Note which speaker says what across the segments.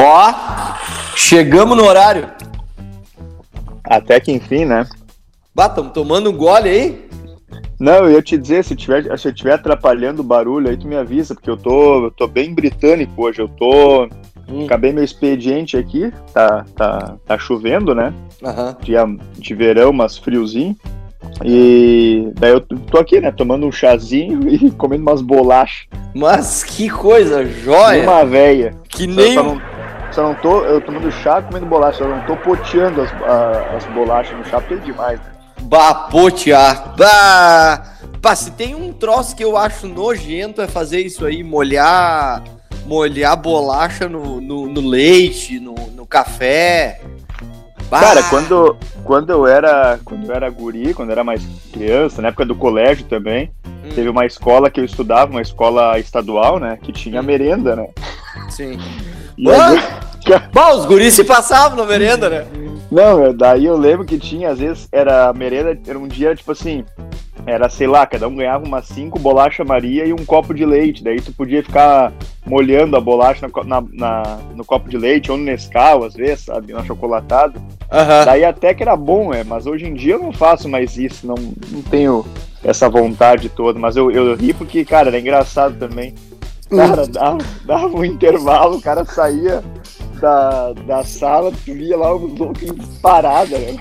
Speaker 1: Ó, chegamos no horário.
Speaker 2: Até que enfim, né?
Speaker 1: Bah, tamo tomando um gole aí?
Speaker 2: Não, eu ia te dizer, se tiver, se eu estiver atrapalhando o barulho, aí tu me avisa, porque eu tô, eu tô bem britânico hoje. Eu tô.
Speaker 1: Hum.
Speaker 2: Acabei meu expediente aqui, tá, tá, tá chovendo, né?
Speaker 1: Aham.
Speaker 2: Dia de verão, mas friozinho. E daí eu tô aqui, né? Tomando um chazinho e comendo umas bolachas.
Speaker 1: Mas que coisa joia!
Speaker 2: Uma véia.
Speaker 1: Que
Speaker 2: Só,
Speaker 1: nem
Speaker 2: só não, tô. Eu tomando chá comendo bolacha, só não tô poteando as, a- as bolachas no chá, porque é demais, né?
Speaker 1: Bah! Bah, se tem um troço que eu acho nojento é fazer isso aí, molhar molhar bolacha no, no, no leite, no, no café. Bah!
Speaker 2: Cara, quando, quando eu era. Quando eu era guri, quando eu era mais criança, na época do colégio também,
Speaker 1: Hum.
Speaker 2: teve uma escola que eu estudava, uma escola estadual, né? Que tinha
Speaker 1: Hum.
Speaker 2: merenda, né?
Speaker 1: Sim.
Speaker 2: E aí-
Speaker 1: Bah, os guris se passavam na merenda, né?
Speaker 2: Não, meu, daí eu lembro que tinha, às vezes, era merenda, era um dia, tipo assim, era, sei lá, cada um ganhava umas cinco bolacha Maria e um copo de leite. Daí tu podia ficar molhando a bolacha na na- na- no copo de leite, ou no Nescau, às vezes, sabe, no achocolatado.
Speaker 1: Aham.
Speaker 2: Daí até que era bom, é, mas hoje em dia eu não faço mais isso, não, não tenho essa vontade toda, mas eu, eu ri porque, cara, era engraçado também. Cara, dava, dava um intervalo, o cara saía da, da sala, tu via lá o louco em parada, né?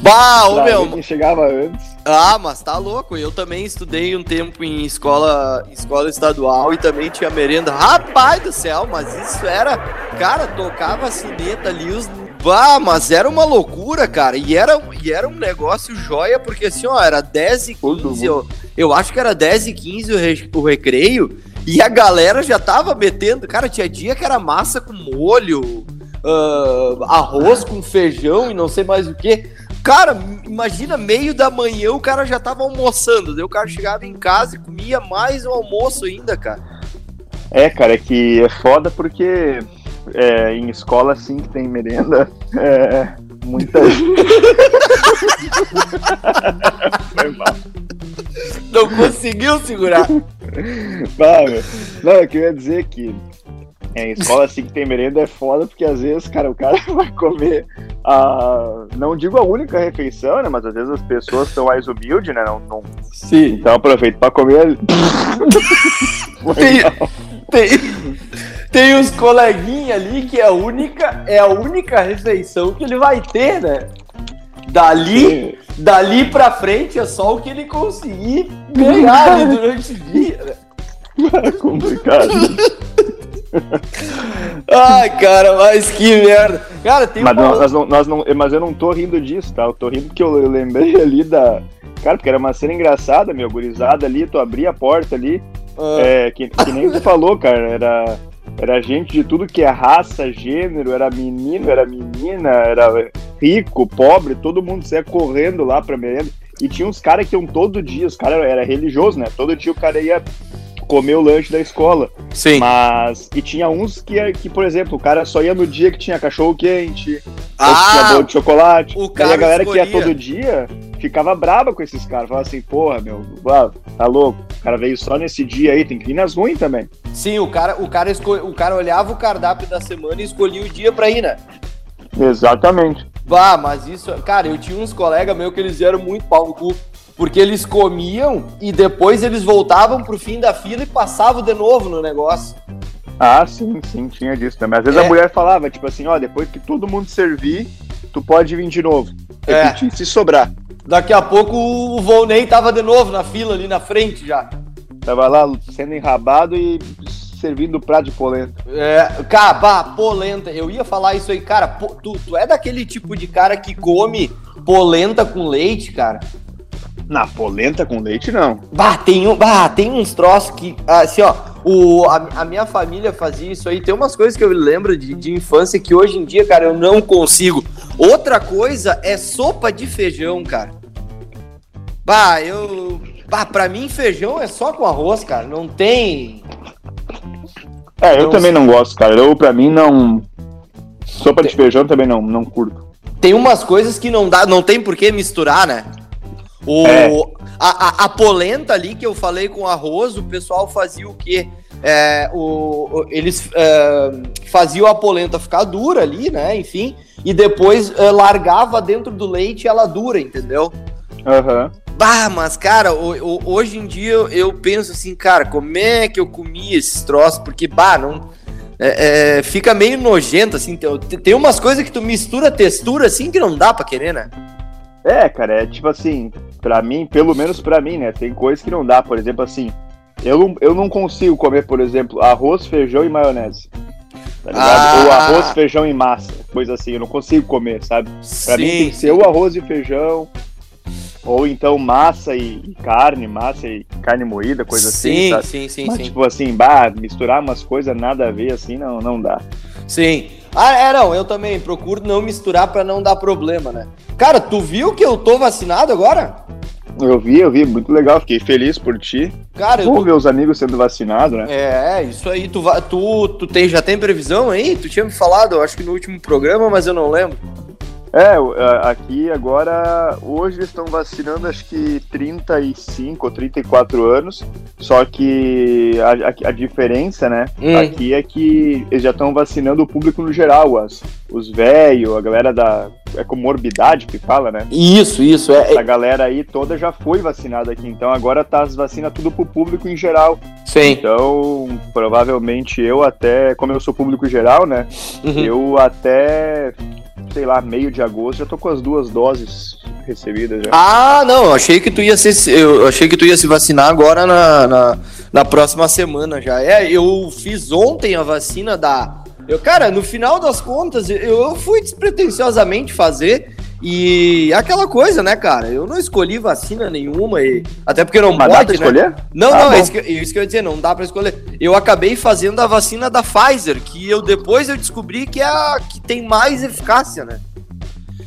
Speaker 1: Bah, ô meu.
Speaker 2: quem chegava antes.
Speaker 1: Ah, mas tá louco. Eu também estudei um tempo em escola, escola estadual e também tinha merenda. Rapaz do céu, mas isso era. Cara, tocava a sineta ali, os. Bah, mas era uma loucura, cara. E era, e era um negócio joia, porque assim, ó, era 10 e
Speaker 2: Todo
Speaker 1: 15. Eu, eu acho que era 10 e 15 o, re- o recreio. E a galera já tava metendo. Cara, tinha dia que era massa com molho, ah, arroz com feijão e não sei mais o que. Cara, imagina, meio da manhã o cara já tava almoçando. Daí o cara chegava em casa e comia mais um almoço ainda, cara.
Speaker 2: É, cara, é que é foda porque é, em escola assim que tem merenda, é, muita. Foi mal.
Speaker 1: Não conseguiu segurar.
Speaker 2: Não, eu queria dizer que é, em escola assim que tem merenda é foda, porque às vezes, cara, o cara vai comer a. Não digo a única refeição, né? Mas às vezes as pessoas estão mais humildes, né? Não, não-
Speaker 1: Sim.
Speaker 2: Então aproveita pra comer.
Speaker 1: Tem, tem, tem uns coleguinhas ali que é a única, é a única refeição que ele vai ter, né? Dali, dali pra frente é só o que ele conseguir ganhar ali durante o dia.
Speaker 2: É complicado.
Speaker 1: Ai, cara, mas que merda. Cara, tem
Speaker 2: Mas,
Speaker 1: uma...
Speaker 2: nós não, nós não, mas eu não tô rindo disso, tá? Eu tô rindo porque eu, eu lembrei ali da. Cara, porque era uma cena engraçada, meu, gurizada ali, tu abria a porta ali,
Speaker 1: Ah,
Speaker 2: é, que, que nem tu falou, cara, era, era gente de tudo que é raça, gênero, era menino, era menina, era rico, pobre, todo mundo saia correndo lá pra merenda. E tinha uns caras que iam todo dia, os caras era religioso, né? Todo dia o cara ia comer o lanche da escola.
Speaker 1: Sim.
Speaker 2: Mas. E tinha uns que, que, por exemplo, o cara só ia no dia que tinha cachorro quente, ou que
Speaker 1: Ah,
Speaker 2: tinha bolo de chocolate.
Speaker 1: o
Speaker 2: e
Speaker 1: cara
Speaker 2: a galera que ia
Speaker 1: escolhia.
Speaker 2: todo dia ficava braba com esses caras. Falava assim, porra, meu, tá louco. O cara veio só nesse dia aí, tem que vir nas ruins também.
Speaker 1: Sim, o cara, o cara, esco... o cara olhava o cardápio da semana e escolhia o dia pra ir, né?
Speaker 2: Exatamente.
Speaker 1: Bah, mas isso, cara, eu tinha uns colegas meus que eles eram muito pau no cu. Porque eles comiam e depois eles voltavam pro fim da fila e passavam de novo no negócio.
Speaker 2: Ah, sim, sim, tinha disso também. Às vezes
Speaker 1: É.
Speaker 2: a mulher falava, tipo assim, ó, depois que todo mundo servir, tu pode vir de novo.
Speaker 1: É.
Speaker 2: Repetir, se sobrar.
Speaker 1: Daqui a pouco o Volney tava de novo na fila ali na frente já.
Speaker 2: Tava lá sendo enrabado e servindo prato de polenta.
Speaker 1: É, cara, bah, polenta. Eu ia falar isso aí, cara. po- tu, tu é daquele tipo de cara que come polenta com leite, cara?
Speaker 2: Na polenta com leite, não.
Speaker 1: Bah, tem, um, bah, tem uns troços que, assim, ó, o, a, a minha família fazia isso aí. Tem umas coisas que eu lembro de, de infância que hoje em dia, cara, eu não consigo. Outra coisa é sopa de feijão, cara. Bah, eu. Bah, pra mim, feijão é só com arroz, cara. Não tem.
Speaker 2: É, eu
Speaker 1: Não
Speaker 2: também não gosto, cara. Eu, pra mim, não. Sopa de feijão também não, não curto.
Speaker 1: Tem umas coisas que não dá, não tem por que misturar, né? O,
Speaker 2: É.
Speaker 1: a, a, a polenta ali que eu falei com arroz, o pessoal fazia o quê? É, o, eles é, fazia a polenta ficar dura ali, né? Enfim, e depois uh, largava dentro do leite ela dura, entendeu?
Speaker 2: Aham. Uhum.
Speaker 1: Bah, mas, cara, hoje em dia eu, penso assim, cara, como é que eu comi esses troços? Porque, bah, não. É, é, fica meio nojento, assim. Tem, tem umas coisas que tu mistura textura, assim, que não dá pra querer, né?
Speaker 2: É, cara, é tipo assim, pra mim, pelo menos pra mim, né? Tem coisas que não dá, por exemplo, assim. Eu, eu não consigo comer, por exemplo, arroz, feijão e maionese. Tá ligado? Ah. Ou arroz, feijão e massa, coisa assim. Eu não consigo comer, sabe? Pra sim, mim tem que ser o arroz e feijão, ou então massa e carne, massa e carne moída, coisa
Speaker 1: sim,
Speaker 2: assim.
Speaker 1: Sim, sim, sim.
Speaker 2: Mas,
Speaker 1: sim.
Speaker 2: tipo assim, bah, misturar umas coisas nada a ver assim, não, não dá.
Speaker 1: Sim. Ah, é, não, eu também procuro não misturar para não dar problema, né? Cara, tu viu que eu tô vacinado agora?
Speaker 2: Eu vi, eu vi, muito legal, fiquei feliz por ti.
Speaker 1: Cara,
Speaker 2: tô... ver os amigos sendo vacinados, né?
Speaker 1: É, isso aí, tu, tu, tu tem, já tem previsão aí? Tu tinha me falado, acho que no último programa, mas eu não lembro.
Speaker 2: É, aqui agora, hoje estão vacinando acho que 35 ou 34 anos, só que a, a, diferença, né, hum. aqui é que eles já estão vacinando o público no geral, as, os velhos, a galera da é comorbidade que fala, né?
Speaker 1: Isso, isso. É,
Speaker 2: a galera aí toda já foi vacinada aqui, então agora tá as vacinas tudo pro público em geral.
Speaker 1: Sim.
Speaker 2: Então, provavelmente eu até, como eu sou público geral, né? Uhum. Eu até sei lá, meio de agosto, já tô com as duas doses recebidas já.
Speaker 1: Ah, não, achei que tu ia ser, eu achei que tu ia se vacinar agora na, na, na próxima semana já. É, eu fiz ontem a vacina da eu, cara, no final das contas, eu fui despretensiosamente fazer e aquela coisa, né, cara? Eu não escolhi vacina nenhuma, e até porque não
Speaker 2: Mas
Speaker 1: pode,
Speaker 2: dá pra
Speaker 1: né?
Speaker 2: escolher?
Speaker 1: Não, ah, não, é isso, que, é isso que eu ia dizer, não dá pra escolher. Eu acabei fazendo a vacina da Pfizer, que eu depois eu descobri que é a que tem mais eficácia, né?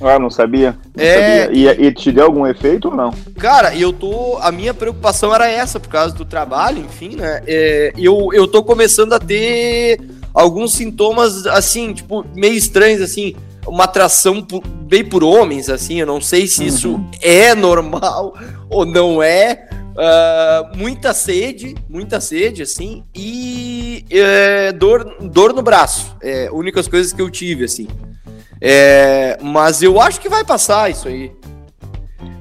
Speaker 2: Ah, não sabia. Não
Speaker 1: é...
Speaker 2: sabia. E, e, te deu algum efeito ou não?
Speaker 1: Cara, eu tô. A minha preocupação era essa, por causa do trabalho, enfim, né? É, eu, eu tô começando a ter alguns sintomas, assim, tipo, meio estranhos, assim uma atração por, bem por homens, assim, eu não sei se isso uhum. é normal ou não é. Uh, muita sede, muita sede, assim, e é, dor, dor no braço. É, únicas coisas que eu tive, assim. É, mas eu acho que vai passar isso aí.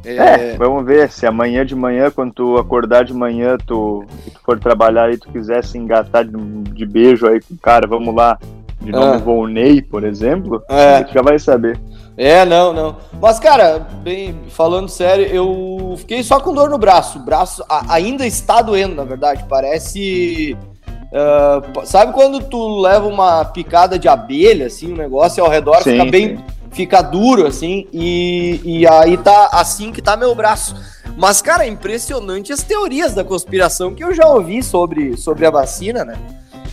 Speaker 2: É... é, vamos ver se amanhã de manhã, quando tu acordar de manhã, tu, tu for trabalhar e tu quiser se engatar de, de beijo aí com o cara, vamos lá, de nome ah. Volney, por exemplo, é. a gente já vai saber.
Speaker 1: É, não, não. Mas, cara, bem, falando sério, eu fiquei só com dor no braço. O braço a, ainda está doendo, na verdade. Parece. Uh, sabe quando tu leva uma picada de abelha, assim, o um negócio ao redor sim, fica bem. Sim. Fica duro, assim, e, e aí tá assim que tá meu braço. Mas, cara, é impressionante as teorias da conspiração que eu já ouvi sobre, sobre a vacina, né?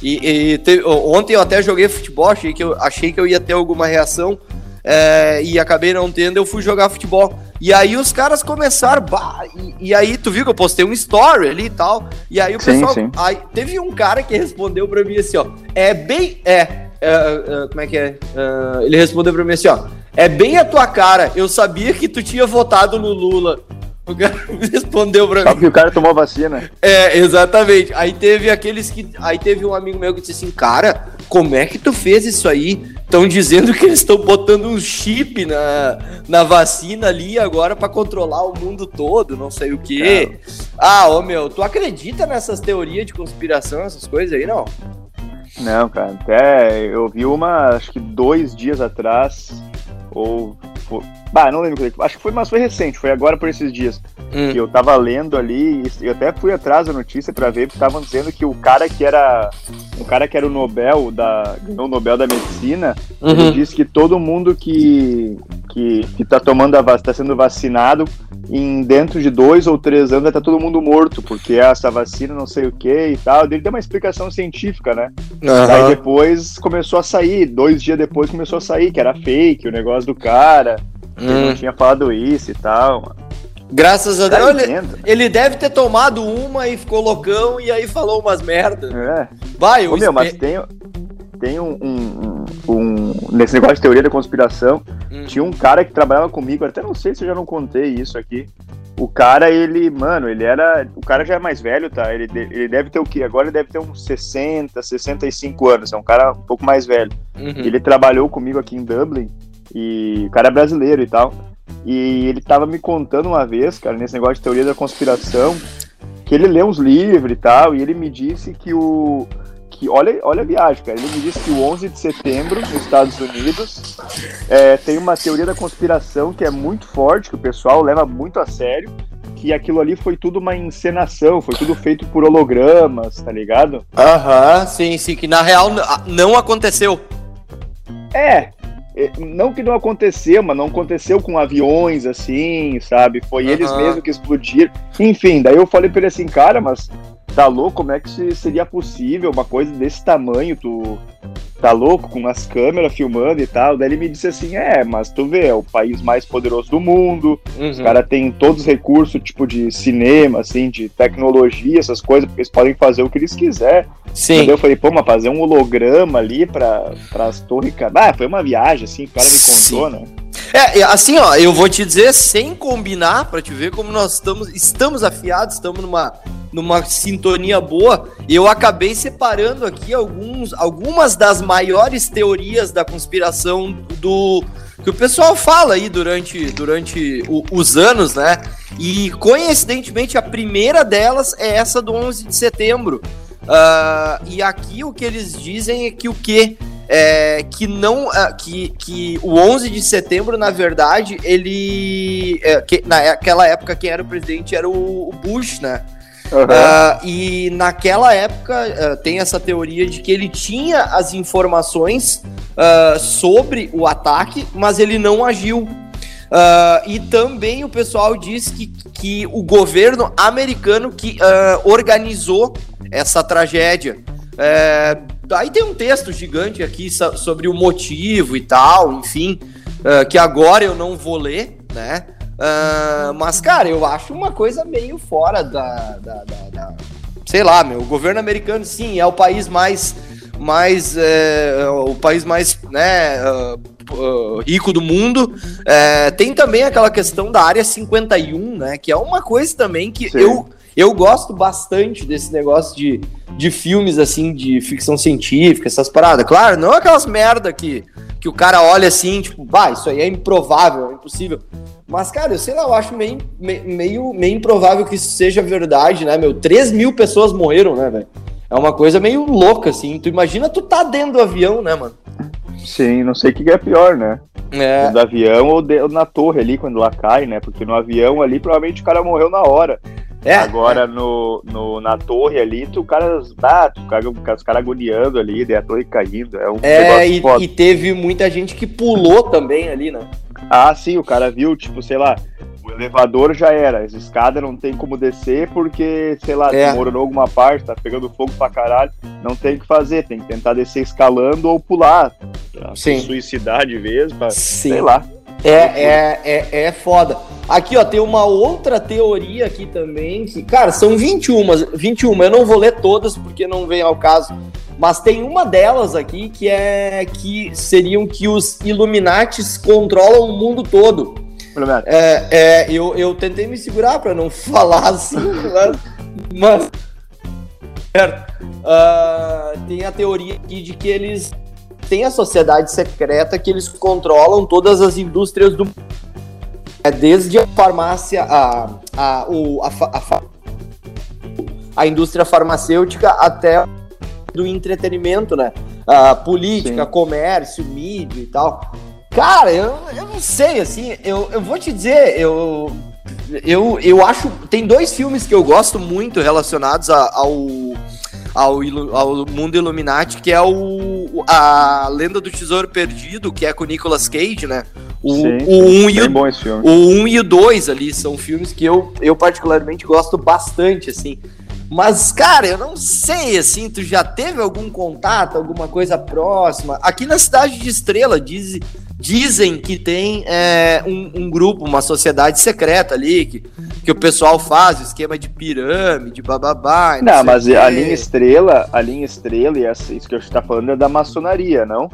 Speaker 1: E, e te, ontem eu até joguei futebol, achei que eu, achei que eu ia ter alguma reação é, e acabei não tendo, eu fui jogar futebol. E aí os caras começaram, bah, e, e, aí tu viu que eu postei um story ali e tal, e aí o sim, pessoal, sim. Aí, teve um cara que respondeu pra mim assim, ó, é bem, é, é, é como é que é, é ele respondeu pra mim assim, ó, é bem a tua cara, eu sabia que tu tinha votado no Lula. O cara respondeu pra
Speaker 2: Só mim. que o cara tomou vacina.
Speaker 1: É, exatamente. Aí teve aqueles que. Aí teve um amigo meu que disse assim, cara, como é que tu fez isso aí? Estão dizendo que eles estão botando um chip na, na vacina ali agora para controlar o mundo todo, não sei o quê. Ah, ô meu, tu acredita nessas teorias de conspiração, essas coisas aí, não?
Speaker 2: Não, cara, até eu vi uma, acho que dois dias atrás, ou Bah, não lembro. Acho que foi, mas foi recente, foi agora por esses dias. Hum. Que eu tava lendo ali, e eu até fui atrás da notícia para ver, porque estavam dizendo que o cara que era. O cara que era o Nobel, da, ganhou o Nobel da Medicina, uhum. ele disse que todo mundo que, que, que tá tomando a vacina, tá sendo vacinado, em dentro de dois ou três anos vai estar tá todo mundo morto, porque essa vacina não sei o que e tal. Ele deu uma explicação científica, né? Uhum. Daí depois começou a sair, dois dias depois começou a sair, que era fake o negócio do cara. Ele hum. não tinha falado isso e tal, mano.
Speaker 1: Graças a Deus. Ele, ele, deve ter tomado uma e ficou loucão e aí falou umas merda.
Speaker 2: É. Vai, Ô, meu, mas tem, tem um, um, um, um, Nesse negócio de teoria da conspiração, hum. tinha um cara que trabalhava comigo, até não sei se eu já não contei isso aqui. O cara, ele, mano, ele era. O cara já é mais velho, tá? Ele, ele deve ter o quê? Agora ele deve ter uns 60, 65 anos. É um cara um pouco mais velho. Uhum. Ele trabalhou comigo aqui em Dublin. E o cara é brasileiro e tal. E ele tava me contando uma vez, cara, nesse negócio de teoria da conspiração, que ele lê uns livros e tal, e ele me disse que o. Que, olha, olha a viagem, cara. Ele me disse que o 11 de setembro, nos Estados Unidos, é, tem uma teoria da conspiração que é muito forte, que o pessoal leva muito a sério, que aquilo ali foi tudo uma encenação, foi tudo feito por hologramas, tá ligado?
Speaker 1: Aham, sim, sim, que na real não aconteceu.
Speaker 2: É, é, não que não aconteceu, mas não aconteceu com aviões assim, sabe? Foi uhum. eles mesmos que explodiram. Enfim, daí eu falei pra ele assim, cara, mas tá louco? Como é que seria possível uma coisa desse tamanho? Tu tá louco com as câmeras filmando e tal? Daí ele me disse assim: é, mas tu vê, é o país mais poderoso do mundo, uhum. os caras têm todos os recursos, tipo de cinema, assim, de tecnologia, essas coisas, porque eles podem fazer o que eles quiserem. Sim. Daí eu falei, pô, mas fazer um holograma ali para as torres. Ah, foi uma viagem, assim, o cara me contou, Sim. né?
Speaker 1: É, assim, ó, eu vou te dizer sem combinar, para te ver como nós estamos, estamos afiados, estamos numa, numa sintonia boa. Eu acabei separando aqui alguns, algumas das maiores teorias da conspiração do que o pessoal fala aí durante, durante o, os anos, né? E coincidentemente a primeira delas é essa do 11 de setembro. Uh, e aqui o que eles dizem é que o quê? É, que não uh, que, que o 11 de setembro na verdade ele é, que, naquela época quem era o presidente era o, o Bush né Uhum. Uh, e naquela época uh, tem essa teoria de que ele tinha as informações uh, sobre o ataque, mas ele não agiu. e também o pessoal diz que, que o governo americano que organizou essa tragédia. É, aí tem um texto gigante aqui sobre o motivo e tal, enfim, que agora eu não vou ler, né? Uh, mas, cara, eu acho uma coisa meio fora da, da, da, da, Sei lá, meu. O governo americano, sim, é o país mais. mais é, o país mais né, uh, uh, rico do mundo. É, tem também aquela questão da área 51, né? Que é uma coisa também que eu, eu gosto bastante desse negócio de, de filmes assim, de ficção científica, essas paradas. Claro, não aquelas merda que, que o cara olha assim, tipo, vai, isso aí é improvável, é impossível. Mas, cara, eu sei lá, eu acho meio, meio, meio improvável que isso seja verdade, né, meu? 3 mil pessoas morreram, né, velho? É uma coisa meio louca, assim. Tu imagina tu tá dentro do avião, né, mano?
Speaker 2: Sim, não sei o que é pior, né? É. Do avião ou, de, ou na torre ali, quando ela cai, né? Porque no avião ali, provavelmente o cara morreu na hora. É, Agora é. No, no, na torre ali, tu, o cara, ah, tu, os caras agoniando ali, daí a torre caindo. É, um
Speaker 1: é e, e, teve muita gente que pulou também ali, né?
Speaker 2: Ah, sim, o cara viu, tipo, sei lá, o elevador já era, as escadas não tem como descer porque, sei lá, é. demorou alguma parte, tá pegando fogo pra caralho, não tem o que fazer, tem que tentar descer escalando ou pular, Sim. suicidar de vez, pra, Sim. sei lá.
Speaker 1: É, é, é, é foda. Aqui, ó, tem uma outra teoria aqui também, que, cara, são 21, 21, eu não vou ler todas porque não vem ao caso, mas tem uma delas aqui que é que seriam que os Illuminates controlam o mundo todo. É, é, eu, eu tentei me segurar para não falar assim, mas. Uh, tem a teoria aqui de que eles têm a sociedade secreta que eles controlam todas as indústrias do é desde a farmácia, a, a, o, a, a, a indústria farmacêutica até do entretenimento, né? Uh, política, Sim. comércio, mídia e tal. Cara, eu, eu não sei, assim, eu, eu vou te dizer, eu, eu, eu acho. Tem dois filmes que eu gosto muito relacionados a, ao, ao, ao mundo Illuminati, que é o a Lenda do Tesouro Perdido, que é com o Nicolas Cage, né? O, Sim, o 1 um e o, o 1 um e o 2 ali são filmes que eu, eu particularmente gosto bastante, assim. Mas, cara, eu não sei, assim, tu já teve algum contato, alguma coisa próxima? Aqui na cidade de Estrela, diz, dizem que tem é, um, um, grupo, uma sociedade secreta ali, que, que o pessoal faz, esquema de pirâmide, bababá.
Speaker 2: Não, não mas a linha Estrela, a linha Estrela, e essa, isso que eu está falando é da maçonaria, não?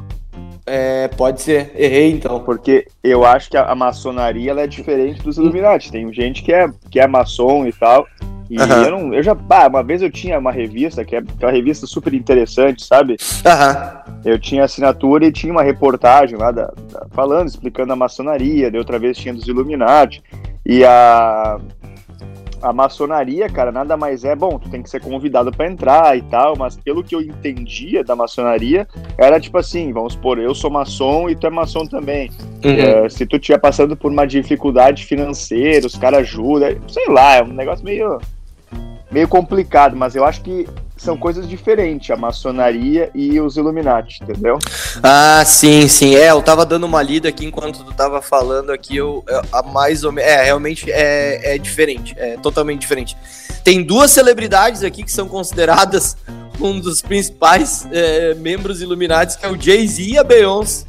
Speaker 1: É, pode ser. Errei então.
Speaker 2: Porque eu acho que a, a maçonaria ela é diferente dos Illuminati. Tem gente que é, que é maçom e tal. E eu não. Eu já. Ah, uma vez eu tinha uma revista, que é aquela revista super interessante, sabe?
Speaker 1: Aham.
Speaker 2: Eu tinha assinatura e tinha uma reportagem lá da, da- falando, explicando a maçonaria, de outra vez tinha dos Illuminati. E a, a maçonaria, cara, nada mais é, bom, tu tem que ser convidado para entrar e tal, mas pelo que eu entendia da maçonaria, era tipo assim, vamos supor, eu sou maçom e tu é maçom também.
Speaker 1: Uhum.
Speaker 2: É, se tu estiver passando por uma dificuldade financeira, os caras ajudam, sei lá, é um negócio meio, meio complicado, mas eu acho que são coisas diferentes, a maçonaria e os Illuminati, entendeu?
Speaker 1: Ah, sim, sim. É, eu tava dando uma lida aqui enquanto tu tava falando aqui, eu, eu- a mais ou menos. É, realmente é, é diferente, é totalmente diferente. Tem duas celebridades aqui que são consideradas um dos principais é, membros Illuminati, que é o Jay-Z e a Beyoncé.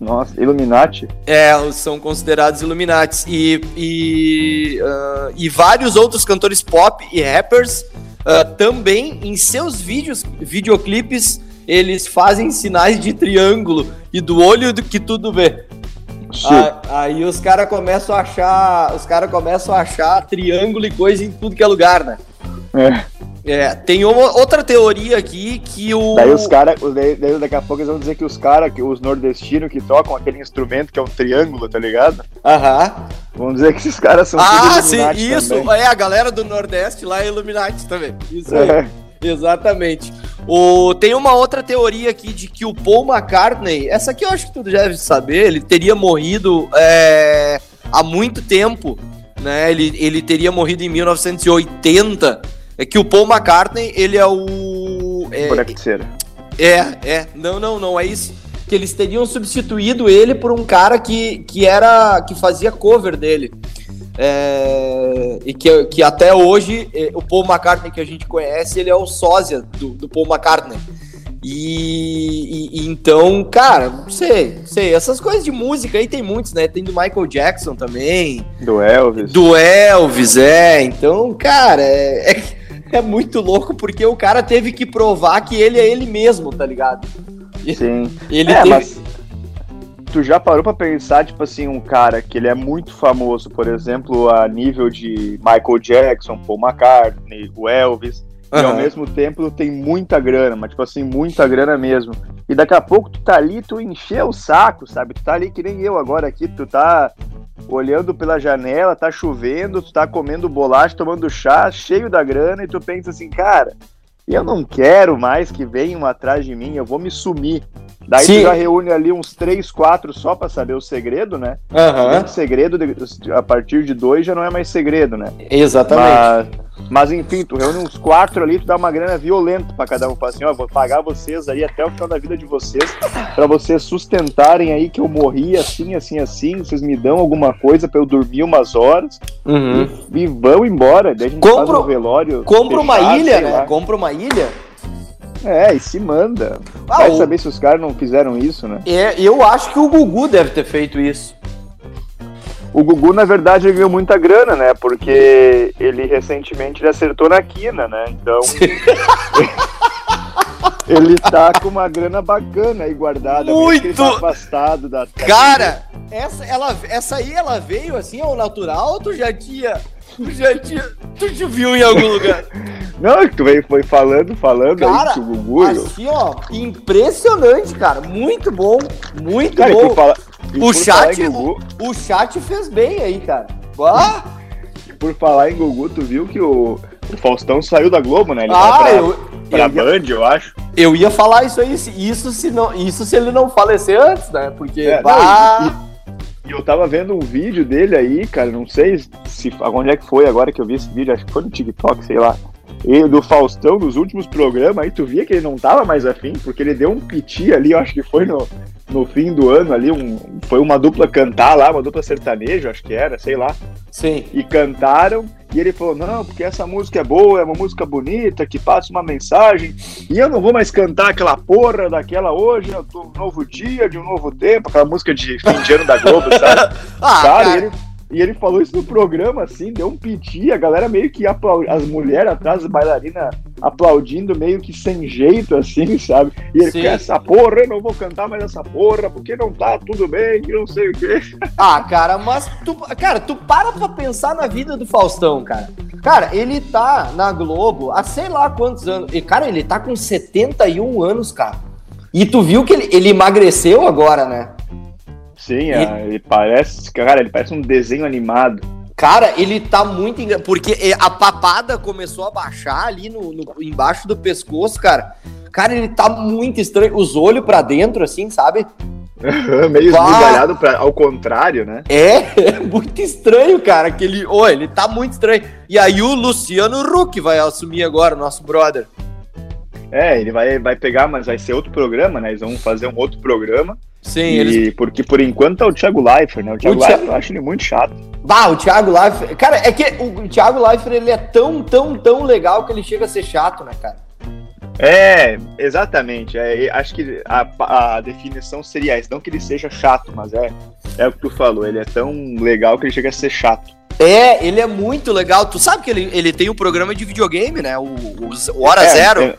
Speaker 2: Nossa, Illuminati?
Speaker 1: É, são considerados Illuminatis. E, e, ah, e vários outros cantores pop e rappers ah, também, em seus vídeos, videoclipes, eles fazem sinais de triângulo e do olho do que tudo vê. Ah, aí os caras começam a achar. Os caras começam a achar triângulo e coisa em tudo que é lugar, né?
Speaker 2: É.
Speaker 1: É, tem uma, outra teoria aqui que o.
Speaker 2: Daí os caras, daqui a pouco eles vão dizer que os caras, os nordestinos que tocam aquele instrumento que é um triângulo, tá ligado?
Speaker 1: Aham.
Speaker 2: Vão dizer que esses caras são
Speaker 1: Ah, sim, isso.
Speaker 2: também.
Speaker 1: É, a galera do Nordeste lá é Illuminati também. Isso aí.
Speaker 2: É.
Speaker 1: Exatamente. O, tem uma outra teoria aqui de que o Paul McCartney, essa aqui eu acho que tu deve saber, ele teria morrido é, há muito tempo, né? Ele, ele teria morrido em 1980. É que o Paul McCartney, ele é o. É,
Speaker 2: Boneco de cera.
Speaker 1: é, é. Não, não, não é isso. Que eles teriam substituído ele por um cara que, que era. que fazia cover dele. É, e que, que até hoje eh, o Paul McCartney que a gente conhece, ele é o sósia do, do Paul McCartney. E, e- e então, cara, não sei, não sei. Essas coisas de música aí tem muitos, né? Tem do Michael Jackson também.
Speaker 2: Do Elvis.
Speaker 1: Do Elvis, é. Então, cara, é, é, é muito louco porque o cara teve que provar que ele é ele mesmo, tá ligado?
Speaker 2: Sim.
Speaker 1: Ele
Speaker 2: é,
Speaker 1: teve.
Speaker 2: mas tu já parou pra pensar, tipo assim, um cara que ele é muito famoso, por exemplo, a nível de Michael Jackson, Paul McCartney, o Elvis, e ao mesmo tempo tem muita grana, mas tipo assim, muita grana mesmo. E daqui a pouco tu tá ali, tu encheu o saco, sabe? Tu tá ali que nem eu agora aqui, tu tá olhando pela janela, tá chovendo, tu tá comendo bolacha, tomando chá, cheio da grana, e tu pensa assim, cara, eu não quero mais que venham atrás de mim, eu vou me sumir. Daí
Speaker 1: Sim.
Speaker 2: tu já reúne ali uns três, quatro só pra saber o segredo, né?
Speaker 1: Aham.
Speaker 2: O segredo, de- a partir de dois já não é mais segredo, né?
Speaker 1: Exatamente.
Speaker 2: Mas, mas enfim, tu reúne uns quatro ali, tu dá uma grana violenta pra cada um. Fala assim, ó, vou pagar vocês aí até o final da vida de vocês, pra vocês sustentarem aí que eu morri assim, assim, assim, vocês me dão alguma coisa pra eu dormir umas horas
Speaker 1: Uhum.
Speaker 2: e, e vão embora. Daí a gente
Speaker 1: Compra-
Speaker 2: faz um velório.
Speaker 1: Compra uma ilha, né? Compra uma ilha.
Speaker 2: É, e se manda.
Speaker 1: Ah,
Speaker 2: Vai
Speaker 1: o-
Speaker 2: saber se os caras não fizeram isso, né?
Speaker 1: É, eu acho que o Gugu deve ter feito isso.
Speaker 2: O Gugu, na verdade, ele ganhou muita grana, né? Porque ele recentemente ele acertou na quina, né? Então. ele tá com uma grana bacana aí guardada. ele tá
Speaker 1: Muito!
Speaker 2: afastado da.
Speaker 1: Cara, essa, ela, essa aí ela veio assim ao natural ou tu já tinha. Tu já tinha. Tu já viu em algum lugar?
Speaker 2: Não, é que tu veio, foi falando, falando
Speaker 1: Cara,
Speaker 2: aí que o Gugu.
Speaker 1: Assim, ó, impressionante, cara. Muito bom, muito
Speaker 2: Cara, e
Speaker 1: bom. O chat,
Speaker 2: Gugu,
Speaker 1: o chat fez bem aí, cara. Ah,
Speaker 2: por falar em Gugu, tu viu que o, o Faustão saiu da Globo, né? Ele
Speaker 1: ah,
Speaker 2: pra,
Speaker 1: eu,
Speaker 2: pra
Speaker 1: eu, ia,
Speaker 2: Band, eu acho.
Speaker 1: eu ia falar isso aí, isso se, não, isso se ele não falecer antes, né? Porque.
Speaker 2: É,
Speaker 1: bah,
Speaker 2: E eu tava vendo um vídeo dele aí, cara, não sei se onde é que foi agora que eu vi esse vídeo, acho que foi no TikTok, sei lá. E do Faustão, nos últimos programas, aí tu via que ele não tava mais afim, porque ele deu um piti ali, eu acho que foi no, no fim do ano ali, um, foi uma dupla cantar lá, uma dupla sertanejo, acho que era, sei lá.
Speaker 1: sim.
Speaker 2: E cantaram, e ele falou, não, porque essa música é boa, é uma música bonita, que passa uma mensagem, e eu não vou mais cantar aquela porra daquela hoje, é um novo dia, de um novo tempo, aquela música de fim de ano da Globo, sabe?
Speaker 1: Ah,
Speaker 2: cara,
Speaker 1: cara,
Speaker 2: ele, e ele falou isso no programa, assim, deu um piti, a galera meio que aplaudiu, as mulheres atrás, as bailarinas aplaudindo meio que sem jeito, assim, sabe? E ele, quer essa porra, eu não vou cantar mais essa porra, porque não tá tudo bem, que não sei o quê.
Speaker 1: Ah, cara, mas tu, cara, tu para pra pensar na vida do Faustão, cara. Cara, ele tá na Globo há sei lá quantos anos. E, cara, ele tá com 71 anos, cara. E tu viu que ele, ele emagreceu agora, né?
Speaker 2: Sim, ele... Ah, ele parece, cara, ele parece um desenho animado.
Speaker 1: Cara, ele tá muito. Porque a papada começou a baixar ali no, no, embaixo do pescoço, cara. Cara, ele tá muito estranho. Os olhos para dentro, assim, sabe?
Speaker 2: Meio esmigalhado pra, ao contrário, né?
Speaker 1: É, é muito estranho, cara. Que ele, oh, ele tá muito estranho. E aí o Luciano Huck vai assumir agora, nosso brother.
Speaker 2: É, ele vai, vai pegar, mas vai ser outro programa, né? Eles vão fazer um outro programa.
Speaker 1: Sim,
Speaker 2: e,
Speaker 1: eles...
Speaker 2: Porque por enquanto é o Thiago Leifert, né? O Thiago o Leifert eu acho ele muito chato.
Speaker 1: Bah, o Thiago Leifert... Cara, é que o Thiago Leifert, ele é tão, tão, tão legal que ele chega a ser chato, né, cara?
Speaker 2: É, exatamente. É, acho que a, a definição seria essa. Não que ele seja chato, mas é, é o que tu falou. Ele é tão legal que ele chega a ser chato.
Speaker 1: É, ele é muito legal. Tu sabe que ele, ele tem um programa de videogame, né? O, o, o Hora é, Zero. É,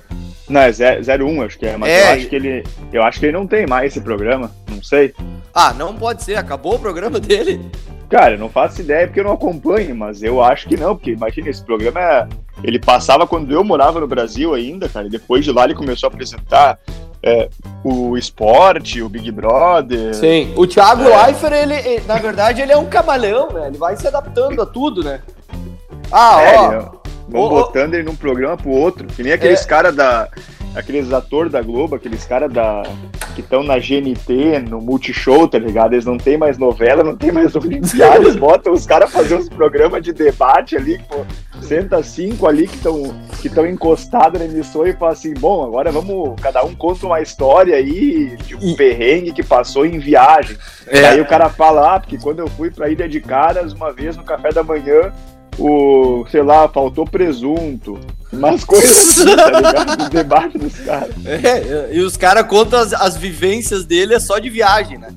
Speaker 2: não, é 01, acho que é, mas é. eu acho que ele. Eu acho que ele não tem mais esse programa, não sei.
Speaker 1: Ah, não pode ser, acabou o programa dele.
Speaker 2: Cara, eu não faço ideia porque eu não acompanho, mas eu acho que não, porque imagina, esse programa é, ele passava quando eu morava no Brasil ainda, cara, e depois de lá ele começou a apresentar é, o esporte, o Big Brother.
Speaker 1: Sim, o Thiago é. Leifert, ele, ele, na verdade, ele é um camaleão, né? Ele vai se adaptando a tudo, né?
Speaker 2: Ah, é, ó. Vão oh, botando ele num programa pro outro. Que nem aqueles é. caras da. Aqueles atores da Globo, aqueles caras da. que estão na GNT, no Multishow, tá ligado? Eles não tem mais novela, não tem mais Olimpiadas, eles botam os caras fazer uns programas de debate ali, pô. Senta cinco ali que estão que encostados na emissora e fala assim: bom, agora vamos. Cada um conta uma história aí de um e... perrengue que passou em viagem. É. Aí o cara fala: ah, porque quando eu fui pra Ilha de Caras, uma vez no café da manhã, o, sei lá, faltou presunto. Umas coisas assim, tá ligado? O debate dos caras.
Speaker 1: É, e os caras contam as, as vivências dele é só de viagem, né?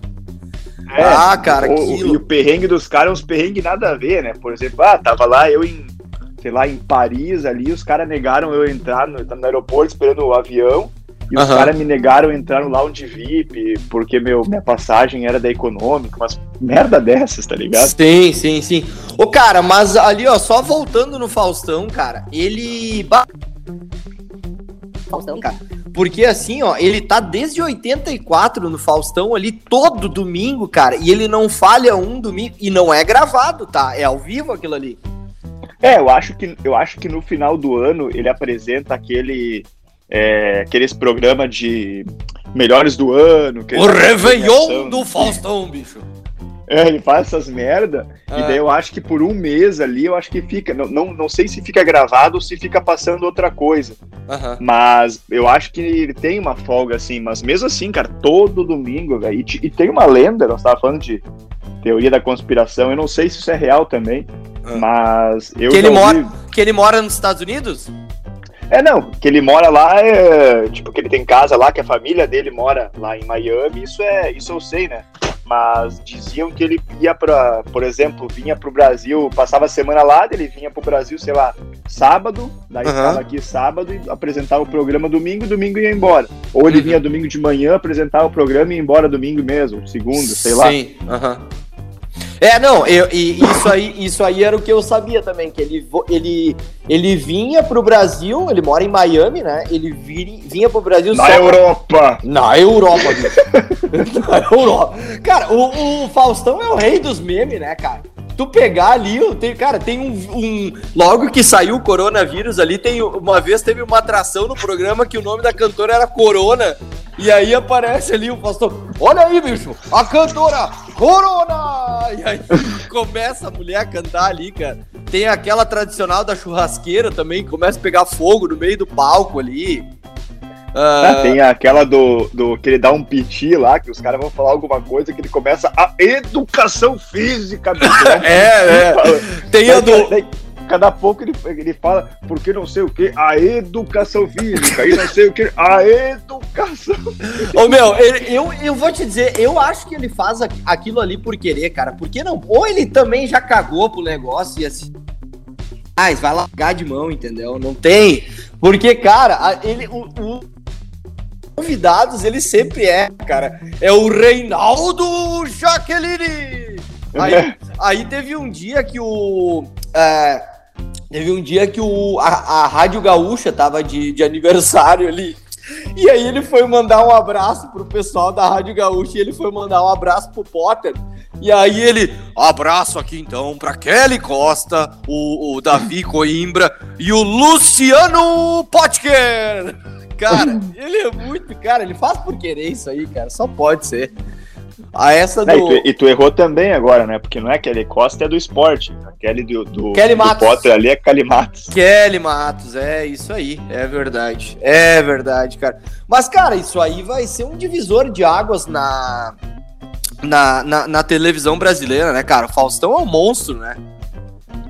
Speaker 1: É, ah, cara,
Speaker 2: o, aquilo. E o perrengue dos caras é uns perrengue nada a ver, né? Por exemplo, ah, tava lá eu em, sei lá, em Paris ali, os caras negaram eu entrar no, no aeroporto esperando o avião. E os caras me negaram entrar no lounge VIP porque meu, minha passagem era da econômica, umas merda dessas, tá ligado?
Speaker 1: Sim, sim, sim. Ô, cara, mas ali, ó, só voltando no Faustão, cara, ele. Faustão, cara. Porque assim, ó, ele tá desde 84 no Faustão ali todo domingo, cara, e ele não falha um domingo e não é gravado, tá? É ao vivo aquilo ali.
Speaker 2: É, eu acho que eu acho que no final do ano ele apresenta aquele é, aqueles programas de melhores do ano.
Speaker 1: O Réveillon do Faustão, bicho.
Speaker 2: É, ele faz essas merda, ah. e daí eu acho que por um mês ali, eu acho que fica. Não, não, não sei se fica gravado ou se fica passando outra coisa. Uhum. Mas eu acho que ele tem uma folga assim, mas mesmo assim, cara, todo domingo, velho. E, e, tem uma lenda, nós tava falando de teoria da conspiração, eu não sei se isso é real também, uhum. mas eu.
Speaker 1: Que ele, ouvi... mora, que ele mora nos Estados Unidos?
Speaker 2: É, não, que ele mora lá, é, tipo, que ele tem casa lá, que a família dele mora lá em Miami, isso é, isso eu sei, né? Mas diziam que ele ia para, por exemplo, vinha pro Brasil, passava a semana lá, ele vinha pro Brasil, sei lá, sábado, daí uhum. estava aqui sábado e apresentava o programa domingo, domingo ia embora. Ou ele uhum. vinha domingo de manhã, apresentava o programa e ia embora domingo mesmo, segundo, sei lá. Sim, aham. Uhum.
Speaker 1: É, não, eu, e isso aí, isso aí era o que eu sabia também, que ele, ele, ele vinha pro Brasil, ele mora em Miami, né? Ele vir, vinha pro Brasil
Speaker 2: Na Europa! Pra...
Speaker 1: Na Europa, Na Europa. Cara, o, o Faustão é o rei dos memes, né, cara? tu pegar ali, tem, cara, tem um, um, Logo que saiu o coronavírus ali, tem uma vez teve uma atração no programa que o nome da cantora era Corona. E aí aparece ali o pastor. Olha aí, bicho! A cantora Corona! E aí começa a mulher a cantar ali, cara. Tem aquela tradicional da churrasqueira também, que começa a pegar fogo no meio do palco ali.
Speaker 2: Uh... Tem aquela do, do que ele dá um piti lá, que os caras vão falar alguma coisa, que ele começa a educação física.
Speaker 1: é, é. Tem a do.
Speaker 2: Cada pouco ele, ele fala, porque não sei o que, a educação física, e não sei o que, a educação.
Speaker 1: Ô meu, eu, eu vou te dizer, eu acho que ele faz aquilo ali por querer, cara. Por que não? Ou ele também já cagou pro negócio e assim. Ah, vai largar de mão, entendeu? Não tem. Porque, cara, ele. O, o convidados, ele sempre é, cara. É o Reinaldo Jaqueline! Aí, aí teve um dia que o. É, teve um dia que o, a, a Rádio Gaúcha tava de, de aniversário ali. E aí ele foi mandar um abraço pro pessoal da Rádio Gaúcha e ele foi mandar um abraço pro Potter. E aí ele, abraço aqui então pra Kelly Costa, o, o Davi Coimbra e o Luciano Potker. Cara, ele é muito, cara, ele faz por querer isso aí, cara, só pode ser.
Speaker 2: A essa do... E, tu, e, tu, errou também agora, né? Porque não é Kelly Costa, é do esporte. A Kelly do, do,
Speaker 1: Kelly Matos.
Speaker 2: do Potter ali é Kelly Matos.
Speaker 1: Kelly Matos, é isso aí. É verdade. É verdade, cara. Mas, cara, isso aí vai ser um divisor de águas na, na, na, na televisão brasileira, né, cara? O Faustão é um monstro, né?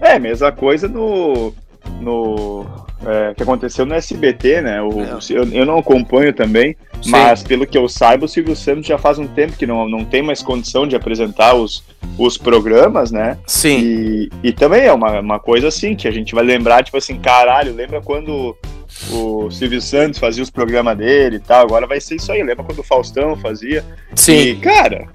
Speaker 2: É, mesma coisa no. no é, que aconteceu no SBT, né? O, é. eu, eu, não acompanho também, Sim. mas pelo que eu saiba, o Silvio Santos já faz um tempo que não, não tem mais condição de apresentar os, os programas, né?
Speaker 1: Sim.
Speaker 2: E, e também é uma, uma coisa assim, que a gente vai lembrar, tipo assim, caralho, lembra quando o Silvio Santos fazia os programas dele e tal, agora vai ser isso aí, lembra quando o Faustão fazia?
Speaker 1: Sim. E,
Speaker 2: cara,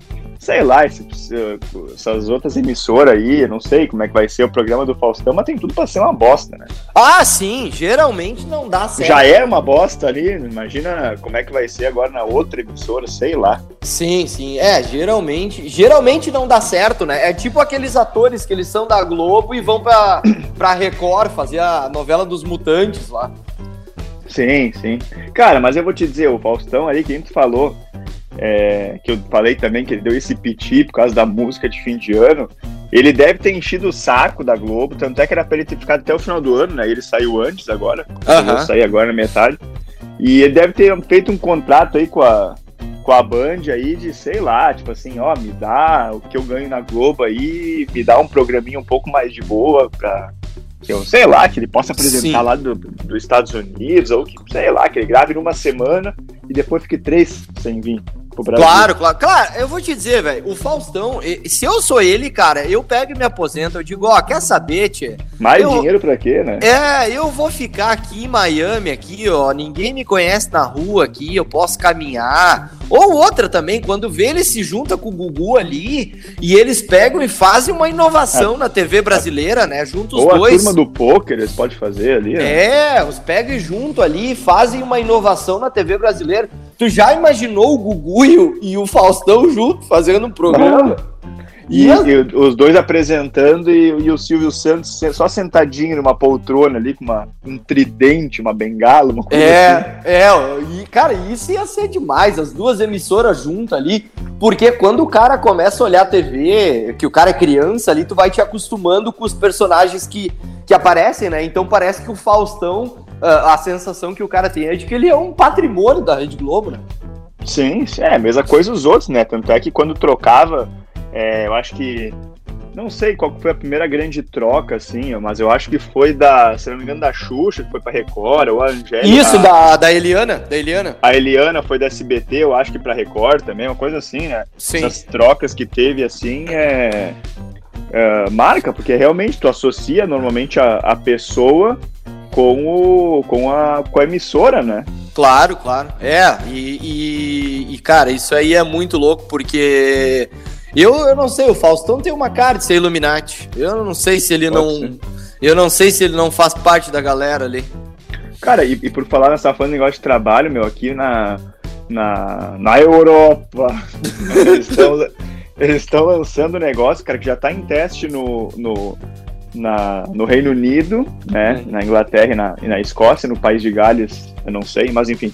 Speaker 2: sei lá, essas outras emissoras aí, não sei como é que vai ser o programa do Faustão, mas tem tudo pra ser uma bosta, né?
Speaker 1: Ah, sim, geralmente não dá certo.
Speaker 2: Já é uma bosta ali, imagina como é que vai ser agora na outra emissora, sei lá.
Speaker 1: Sim, sim, é, geralmente, geralmente não dá certo, né? É tipo aqueles atores que eles são da Globo e vão pra, pra Record fazer a novela dos mutantes lá.
Speaker 2: Sim, sim. Cara, mas eu vou te dizer, o Faustão ali que a gente falou, é, que eu falei também que ele deu esse piti por causa da música de fim de ano, ele deve ter enchido o saco da Globo, tanto é que era pra ele ter ficado até o final do ano, né? Ele saiu antes agora, uhum. sair agora na metade. E ele deve ter feito um contrato aí com a, com a Band aí de, sei lá, tipo assim, ó, me dá o que eu ganho na Globo aí, me dá um programinha um pouco mais de boa pra, que eu, sei lá, que ele possa apresentar Sim. lá do, dos Estados Unidos, ou que, sei lá, que ele grave numa semana e depois fique três sem vir
Speaker 1: pro Brasil. Claro, claro. Claro, eu vou te dizer, velho, o Faustão, se eu sou ele, cara, eu pego e me aposento, eu digo, ó, quer saber, tchê?
Speaker 2: Mais eu, dinheiro pra quê, né?
Speaker 1: É, eu vou ficar aqui em Miami, aqui, ó, ninguém me conhece na rua aqui, eu posso caminhar. Ou outra também, quando vê ele se junta com o Gugu ali e eles pegam e fazem uma inovação é, na TV brasileira, né? Juntos os
Speaker 2: ou
Speaker 1: dois.
Speaker 2: A turma do poker eles podem fazer ali,
Speaker 1: né? É, os pegam junto ali e fazem uma inovação na TV brasileira. Tu já imaginou o Gugu e o, e o Faustão junto fazendo um programa?
Speaker 2: E, e, os dois apresentando e, e, o Silvio Santos só sentadinho numa poltrona ali com uma, um tridente, uma bengala, uma
Speaker 1: coisa é, assim. É, e cara, isso ia ser demais, as duas emissoras juntas ali, porque quando o cara começa a olhar a TV, que o cara é criança ali, tu vai te acostumando com os personagens que, que aparecem, né? Então parece que o Faustão a, a sensação que o cara tem é de que ele é um patrimônio da Rede Globo, né?
Speaker 2: Sim, é mesma coisa os outros, né? Tanto é que quando trocava, é, eu acho que. Não sei qual foi a primeira grande troca, assim, mas eu acho que foi da, se não me engano, da Xuxa, que foi pra Record, ou a Angélica.
Speaker 1: Isso, da, da Eliana, da Eliana.
Speaker 2: A Eliana foi da SBT, eu acho que pra Record também, uma coisa assim, né?
Speaker 1: Sim.
Speaker 2: Essas trocas que teve, assim, é, é marca, porque realmente tu associa normalmente a, a pessoa com, o, com, a, com a emissora, né?
Speaker 1: Claro, claro. É, e, e, e, cara, isso aí é muito louco, porque eu, eu não sei, o Faustão tem uma cara de ser Illuminati. Eu não sei se ele Pode não. Ser. Eu não sei se ele não faz parte da galera ali.
Speaker 2: Cara, e, e por falar nessa fã negócio de trabalho, meu, aqui na, na, na Europa, eles estão, eles estão lançando um negócio, cara, que já está em teste no, no, na, no Reino Unido, né, uhum. na Inglaterra e na, e na Escócia, no país de Gales, eu não sei, mas enfim.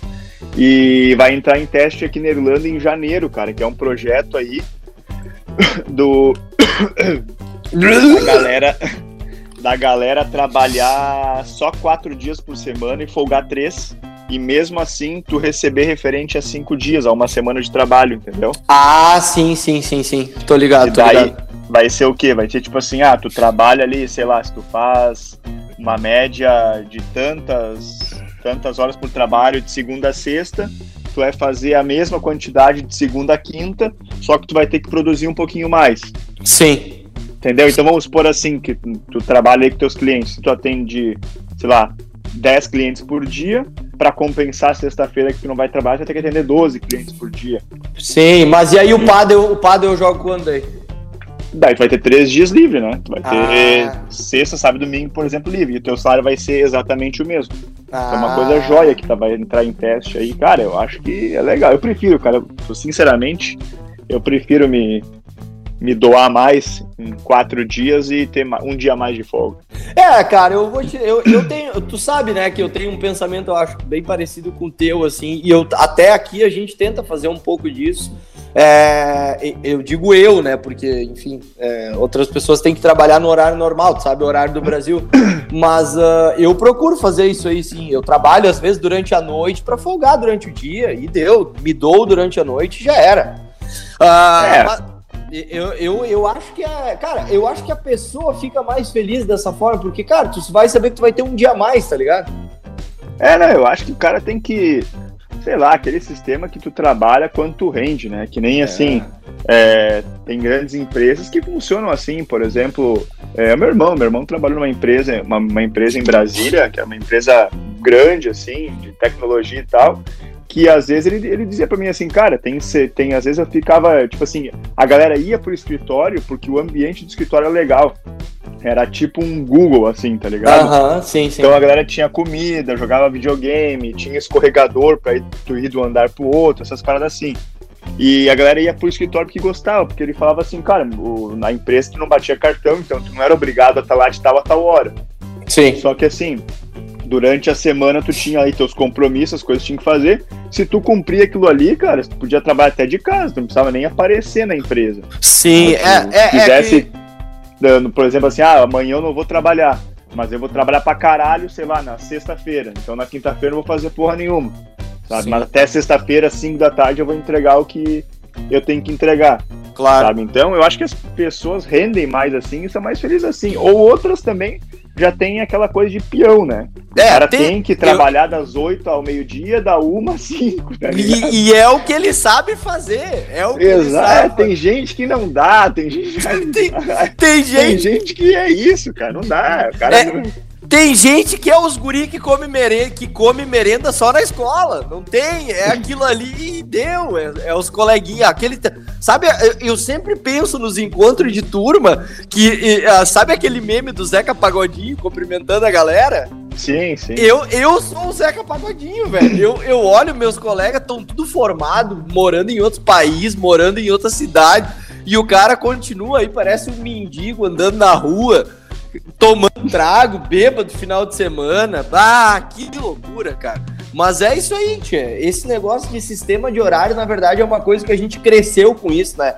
Speaker 2: E vai entrar em teste aqui na Irlanda em janeiro, cara, que é um projeto aí do da galera da galera trabalhar só quatro dias por semana e folgar três e mesmo assim tu receber referente a cinco dias, a uma semana de trabalho, entendeu?
Speaker 1: Ah, sim, sim, sim, sim. Tô ligado,
Speaker 2: e tô daí,
Speaker 1: ligado
Speaker 2: vai ser o quê? Vai ser tipo assim, ah, tu trabalha ali, sei lá, se tu faz uma média de tantas, tantas horas por trabalho de segunda a sexta, tu vai fazer a mesma quantidade de segunda a quinta, só que tu vai ter que produzir um pouquinho mais.
Speaker 1: Sim.
Speaker 2: Entendeu? Então vamos supor assim, que tu trabalha aí com teus clientes, tu atende, sei lá, 10 clientes por dia, para compensar sexta-feira que tu não vai trabalhar, você vai ter que atender 12 clientes por dia.
Speaker 1: Sim, mas e aí o paddle, o paddle eu jogo quando aí?
Speaker 2: Daí tu vai ter três dias livre, né? Tu vai ter ah. sexta, sábado e domingo, por exemplo, livre. E o teu salário vai ser exatamente o mesmo. Ah. É uma coisa joia que tá, vai entrar em teste aí. Cara, eu acho que é legal. Eu prefiro, cara. Sinceramente, eu prefiro me, me doar mais em quatro dias e ter um dia mais de folga.
Speaker 1: É, cara, eu vou te, eu, eu tenho, tu sabe, né, que eu tenho um pensamento, eu acho, bem parecido com o teu, assim, e eu até aqui a gente tenta fazer um pouco disso. É, eu digo eu, né, porque, enfim, é, outras pessoas têm que trabalhar no horário normal, tu sabe, o horário do Brasil, mas uh, eu procuro fazer isso aí, sim. Eu trabalho às vezes durante a noite para folgar durante o dia e deu, me dou durante a noite já era. Uh, é. Mas, eu, eu, eu acho que a. Cara, eu acho que a pessoa fica mais feliz dessa forma, porque, cara, tu vai saber que tu vai ter um dia a mais, tá ligado?
Speaker 2: É, né? Eu acho que o cara tem que. Sei lá, aquele sistema que tu trabalha quanto tu rende, né? Que nem é. assim. É, tem grandes empresas que funcionam assim, por exemplo, é, meu irmão, meu irmão trabalhou numa empresa, uma, uma empresa em Brasília, que é uma empresa grande, assim, de tecnologia e tal, que às vezes ele, ele dizia para mim assim, cara, tem, tem às vezes eu ficava, tipo assim, a galera ia pro escritório porque o ambiente do escritório é legal. Era tipo um Google, assim, tá ligado?
Speaker 1: Aham, sim, sim.
Speaker 2: Então a galera tinha comida, jogava videogame, tinha escorregador pra ir, tu ir do andar pro outro, essas paradas assim. E a galera ia pro escritório porque gostava, porque ele falava assim, cara, o, na empresa tu não batia cartão, então tu não era obrigado a estar lá de tal a tal hora.
Speaker 1: Sim.
Speaker 2: Só que assim, durante a semana tu tinha aí teus compromissos, as coisas que tinha que fazer. Se tu cumpria aquilo ali, cara, tu podia trabalhar até de casa, tu não precisava nem aparecer na empresa.
Speaker 1: Sim, é,
Speaker 2: é, quisesse, é que... dando, por exemplo, assim, ah, amanhã eu não vou trabalhar, mas eu vou trabalhar pra caralho, sei lá, na sexta-feira. Então na quinta-feira eu não vou fazer porra nenhuma. Sabe? Mas até sexta-feira, 5 da tarde, eu vou entregar o que eu tenho que entregar.
Speaker 1: Claro.
Speaker 2: Sabe? Então eu acho que as pessoas rendem mais assim e são mais felizes assim. Ou outras também já tem aquela coisa de peão, né? O é, cara tem, tem que trabalhar eu... das 8 ao meio-dia, da 1 às 5. Tá
Speaker 1: e, e, é o que ele sabe fazer. É o que
Speaker 2: Exato. É, tem gente que não dá, tem gente que.
Speaker 1: tem, tem, gente... tem gente que é isso, cara. Não dá. O cara é... não tem gente que é os guri que come merenda, que come merenda só na escola. Não tem, é aquilo ali e deu. É, é, os coleguinhas. Aquele, sabe, eu, eu, sempre penso nos encontros de turma que e, uh, sabe aquele meme do Zeca Pagodinho cumprimentando a galera?
Speaker 2: Sim, sim.
Speaker 1: Eu, eu sou o Zeca Pagodinho, velho. Eu, eu olho, meus colegas estão tudo formados, morando em outros países, morando em outra cidade. E o cara continua aí, parece um mendigo andando na rua tomando trago, bêbado final de semana. Ah, que loucura, cara. Mas é isso aí, tia. Esse negócio de sistema de horário, na verdade, é uma coisa que a gente cresceu com isso, né?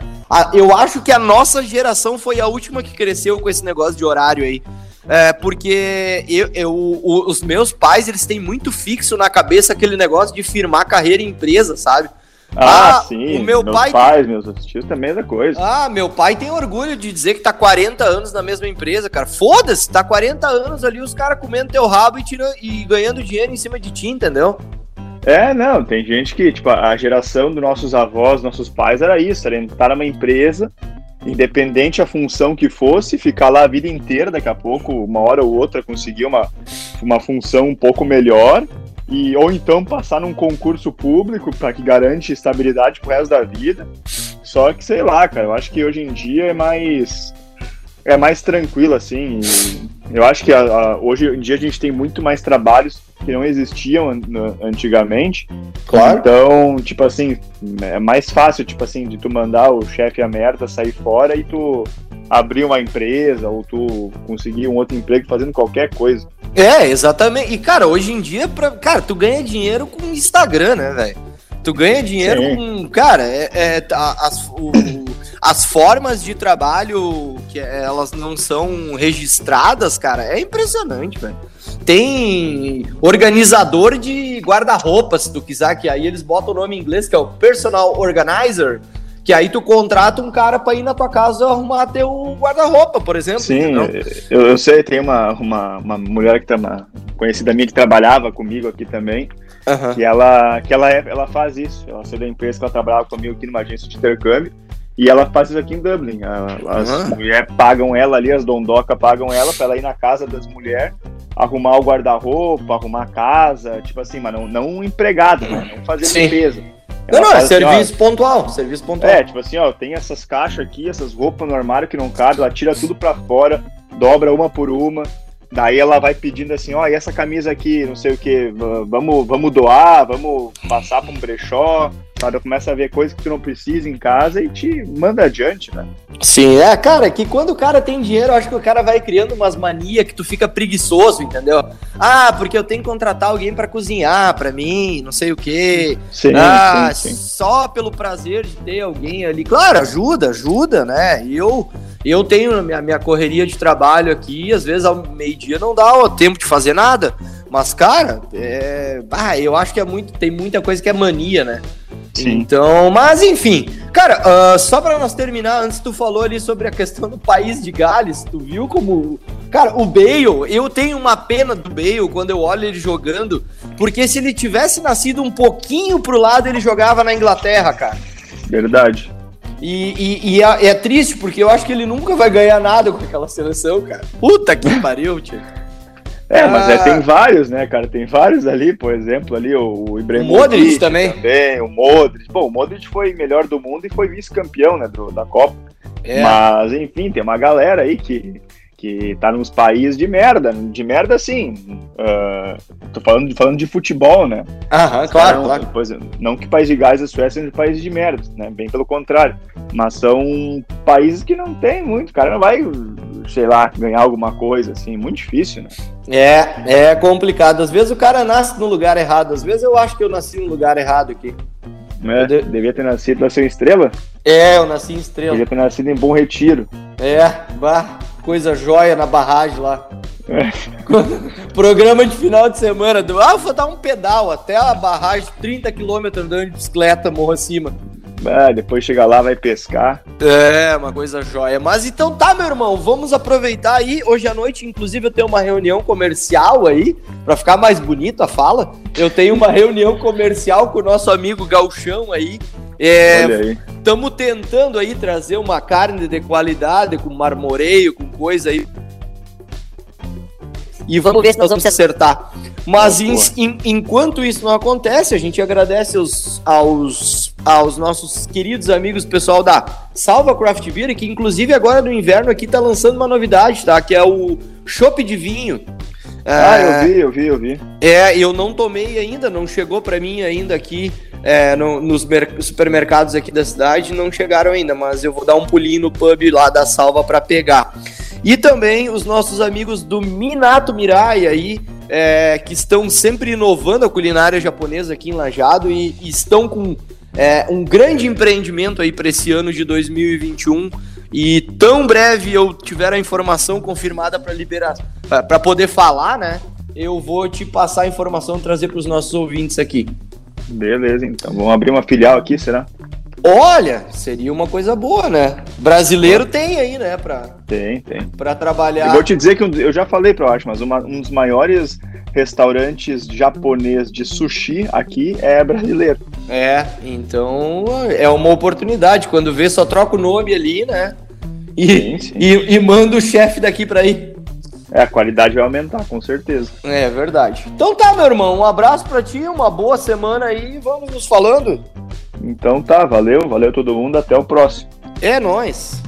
Speaker 1: Eu acho que a nossa geração foi a última que cresceu com esse negócio de horário aí. É, porque eu, eu, os meus pais, eles têm muito fixo na cabeça aquele negócio de firmar carreira em empresa, sabe?
Speaker 2: Ah, ah, sim. O meu meus pai. pais, meus tios também é da coisa.
Speaker 1: Ah, meu pai tem orgulho de dizer que tá 40 anos na mesma empresa, cara. Foda-se, tá 40 anos ali, os caras comendo teu rabo e, tirando, e ganhando dinheiro em cima de ti, entendeu?
Speaker 2: É, não, tem gente que, tipo, a geração dos nossos avós, nossos pais era isso, era entrar numa empresa, independente a função que fosse, ficar lá a vida inteira, daqui a pouco, uma hora ou outra, conseguir uma, uma função um pouco melhor e ou então passar num concurso público para que garante estabilidade pro resto da vida. Só que sei lá, cara, eu acho que hoje em dia é mais é mais tranquilo assim. Eu acho que a, a, hoje em dia a gente tem muito mais trabalhos que não existiam an antigamente.
Speaker 1: Claro.
Speaker 2: Então, tipo assim, é mais fácil, tipo assim, de tu mandar o chefe a merda sair fora e tu abrir uma empresa ou tu conseguir um outro emprego fazendo qualquer coisa.
Speaker 1: É, exatamente. E, cara, hoje em dia, pra... cara, tu ganha dinheiro com Instagram, né, velho? Tu ganha dinheiro Sim. com. Cara, é, é as, o, as formas de trabalho que elas não são registradas, cara, é impressionante, velho. Tem organizador de guarda-roupa, se tu quiser, que aí eles botam o nome em inglês, que é o Personal Organizer Que aí tu contrata um cara pra ir na tua casa arrumar teu guarda-roupa, por exemplo.
Speaker 2: Sim, eu, eu, sei, tem uma, uma, uma mulher que tá uma conhecida minha que trabalhava comigo aqui também. Uhum. Que ela, que ela, é, ela faz isso. Ela saiu da empresa que ela trabalhava comigo aqui numa agência de intercâmbio. E ela faz isso aqui em Dublin. As uhum. mulheres pagam ela ali, as dondoca pagam ela pra ela ir na casa das mulheres, arrumar o guarda-roupa, arrumar a casa, tipo assim, mas não, não empregado, né? Não fazer Sim. limpeza.
Speaker 1: Ela não, não, é serviço assim, pontual, serviço pontual.
Speaker 2: É, tipo assim, ó, tem essas caixas aqui, essas roupas no armário que não cabem, ela tira tudo pra fora, dobra uma por uma, daí ela vai pedindo assim, ó, e essa camisa aqui, não sei o que, vamos, vamos doar, vamos passar pra um brechó, sabe? Começa a ver coisas que tu não precisa em casa e te manda adiante, né?
Speaker 1: Sim, é, cara, que quando o cara tem dinheiro, eu acho que o cara vai criando umas manias que tu fica preguiçoso, entendeu? Ah, porque eu tenho que contratar alguém para cozinhar para mim, não sei o quê. Sim, ah, sim, sim. só pelo prazer de ter alguém ali. Claro, ajuda, ajuda, né? E eu eu tenho a minha, minha correria de trabalho aqui, às vezes ao meio-dia não dá o tempo de fazer nada. Mas, cara, é... ah, eu acho que é muito, tem muita coisa que é mania, né? Sim. Então, mas enfim. Cara, uh, só para nós terminar, antes tu falou ali sobre a questão do país de Gales, tu viu como. Cara, o Bale, eu tenho uma pena do Bale quando eu olho ele jogando, porque se ele tivesse nascido um pouquinho pro lado, ele jogava na Inglaterra, cara.
Speaker 2: Verdade.
Speaker 1: E, e, e é, é, triste, porque eu acho que ele nunca vai ganhar nada com aquela seleção, cara. Puta que pariu, tio.
Speaker 2: É, mas é, tem ah. vários, né, cara? Tem vários ali, por exemplo, ali o, o Ibrahimovic. O Modric
Speaker 1: também. também.
Speaker 2: O Modric. Bom, o Modric foi melhor do mundo e foi vice-campeão, né, do, da Copa. É. Mas, enfim, tem uma galera aí que, que tá nos países de merda. De merda, assim. Uh, tô falando, falando de futebol, né?
Speaker 1: Aham, claro, claro.
Speaker 2: Pois, não que País de Gás e Suécia sejam países de merda, né? Bem pelo contrário. Mas são países que não tem muito. O cara não vai sei lá, ganhar alguma coisa, assim, muito difícil, né?
Speaker 1: É, é complicado. Às vezes o cara nasce no lugar errado, às vezes eu acho que eu nasci no lugar errado aqui.
Speaker 2: É, de... Devia ter nascido, nasceu em Estrela?
Speaker 1: É, eu nasci em Estrela.
Speaker 2: Devia ter nascido em Bom Retiro.
Speaker 1: É, bah, coisa joia na barragem lá. É. Programa de final de semana do Ah, vou dar um pedal até a barragem, 30 km andando de bicicleta, morro acima.
Speaker 2: Ah, depois chega lá, vai pescar.
Speaker 1: É, uma coisa jóia. Mas então tá, meu irmão, vamos aproveitar aí. Hoje à noite, inclusive, eu tenho uma reunião comercial aí, para ficar mais bonito a fala. Eu tenho uma reunião comercial com o nosso amigo Galchão aí. É, Olha aí. Estamos tentando aí trazer uma carne de qualidade, com marmoreio, com coisa aí. E vamos ver se nós vamos acertar. Mas em, em, enquanto isso não acontece, a gente agradece aos, aos, aos nossos queridos amigos, pessoal da Salva Craft Beer, que inclusive agora no inverno aqui tá lançando uma novidade, tá? Que é o chopp de vinho.
Speaker 2: Ah, é, eu vi, eu vi, eu vi.
Speaker 1: É, eu não tomei ainda, não chegou para mim ainda aqui é, no, nos supermercados aqui da cidade, não chegaram ainda, mas eu vou dar um pulinho no pub lá da Salva para pegar. E também os nossos amigos do Minato Mirai aí, é, que estão sempre inovando a culinária japonesa aqui em Lajado e, e estão com é, um grande empreendimento aí para esse ano de 2021. E tão breve eu tiver a informação confirmada para liberar, para poder falar, né? Eu vou te passar a informação trazer para os nossos ouvintes aqui.
Speaker 2: Beleza, então vamos abrir uma filial aqui, será?
Speaker 1: Olha, seria uma coisa boa, né? Brasileiro tem aí, né? Pra,
Speaker 2: tem, tem.
Speaker 1: Pra trabalhar.
Speaker 2: Eu vou te dizer que eu já falei pra eu acho, mas uma, um dos maiores restaurantes japonês de sushi aqui é brasileiro.
Speaker 1: É, então é uma oportunidade. Quando vê, só troca o nome ali, né? E, sim, sim. e, e manda o chefe daqui pra ir.
Speaker 2: É, a qualidade vai aumentar, com certeza.
Speaker 1: É verdade. Então tá, meu irmão. Um abraço pra ti, uma boa semana aí. Vamos nos falando.
Speaker 2: Então tá, valeu, valeu todo mundo, até o próximo.
Speaker 1: É nóis.